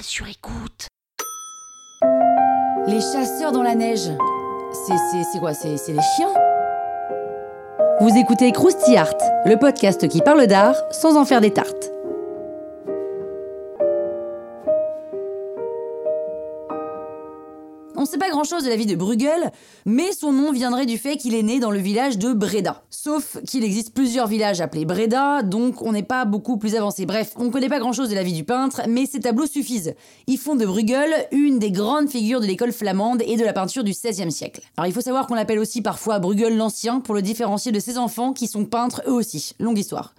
Sur écoute. Les chasseurs dans la neige. C'est, quoi c'est les chiens? Vous écoutez Krusty Art, le podcast qui parle d'art sans en faire des tartes. On ne sait pas grand-chose de la vie de Bruegel, mais son nom viendrait du fait qu'il est né dans le village de Breda. Sauf qu'il existe plusieurs villages appelés Breda, donc on n'est pas beaucoup plus avancé. Bref, on ne connaît pas grand-chose de la vie du peintre, mais ces tableaux suffisent. Ils font de Bruegel une des grandes figures de l'école flamande et de la peinture du XVIe siècle. Alors il faut savoir qu'on l'appelle aussi parfois Bruegel l'Ancien pour le différencier de ses enfants qui sont peintres eux aussi. Longue histoire.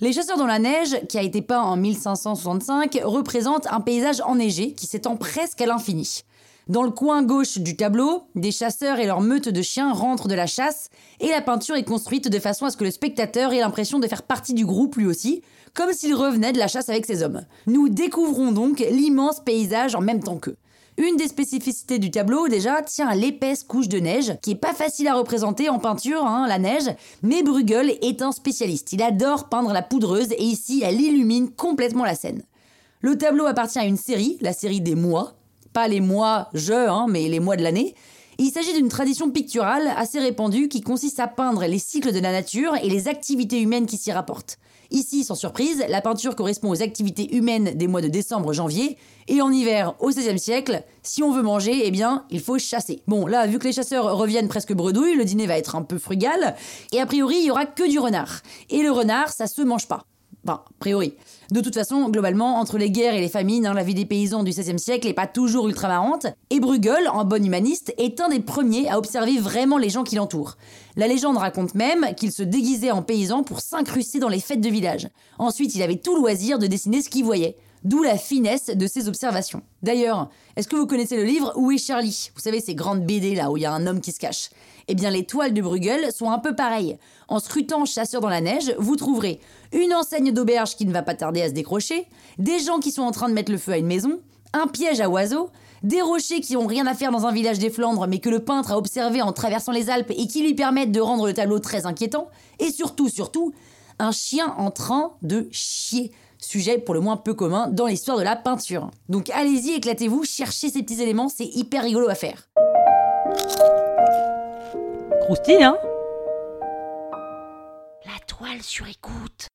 Les Chasseurs dans la neige, qui a été peint en 1565, représente un paysage enneigé qui s'étend presque à l'infini. Dans le coin gauche du tableau, des chasseurs et leurs meutes de chiens rentrent de la chasse, et la peinture est construite de façon à ce que le spectateur ait l'impression de faire partie du groupe lui aussi, comme s'il revenait de la chasse avec ses hommes. Nous découvrons donc l'immense paysage en même temps qu'eux. Une des spécificités du tableau, déjà, tient à l'épaisse couche de neige, qui est pas facile à représenter en peinture, hein, la neige, mais Bruegel est un spécialiste. Il adore peindre la poudreuse, et ici, elle illumine complètement la scène. Le tableau appartient à une série, la série des mois, pas les mois je, hein, mais les mois de l'année. Il s'agit d'une tradition picturale assez répandue qui consiste à peindre les cycles de la nature et les activités humaines qui s'y rapportent. Ici, sans surprise, la peinture correspond aux activités humaines des mois de décembre-janvier, et en hiver, au XVIe siècle, si on veut manger, eh bien, il faut chasser. Bon, là, vu que les chasseurs reviennent presque bredouilles, le dîner va être un peu frugal, et a priori, il y aura que du renard. Et le renard, ça se mange pas. Enfin, a priori. De toute façon, globalement, entre les guerres et les famines, hein, la vie des paysans du XVIe siècle n'est pas toujours ultra marrante, et Bruegel, en bon humaniste, est un des premiers à observer vraiment les gens qui l'entourent. La légende raconte même qu'il se déguisait en paysan pour s'incruster dans les fêtes de village. Ensuite, il avait tout loisir de dessiner ce qu'il voyait. D'où la finesse de ses observations. D'ailleurs, est-ce que vous connaissez le livre Où est Charlie? Vous savez, ces grandes BD là où il y a un homme qui se cache. Eh bien, les toiles de Bruegel sont un peu pareilles. En scrutant Chasseur dans la neige, vous trouverez une enseigne d'auberge qui ne va pas tarder à se décrocher, des gens qui sont en train de mettre le feu à une maison, un piège à oiseaux, des rochers qui ont rien à faire dans un village des Flandres mais que le peintre a observé en traversant les Alpes et qui lui permettent de rendre le tableau très inquiétant, et surtout, surtout, un chien en train de chier sujet pour le moins peu commun dans l'histoire de la peinture. Donc allez-y, éclatez-vous, cherchez ces petits éléments, c'est hyper rigolo à faire. Croustille, hein? La toile sur écoute.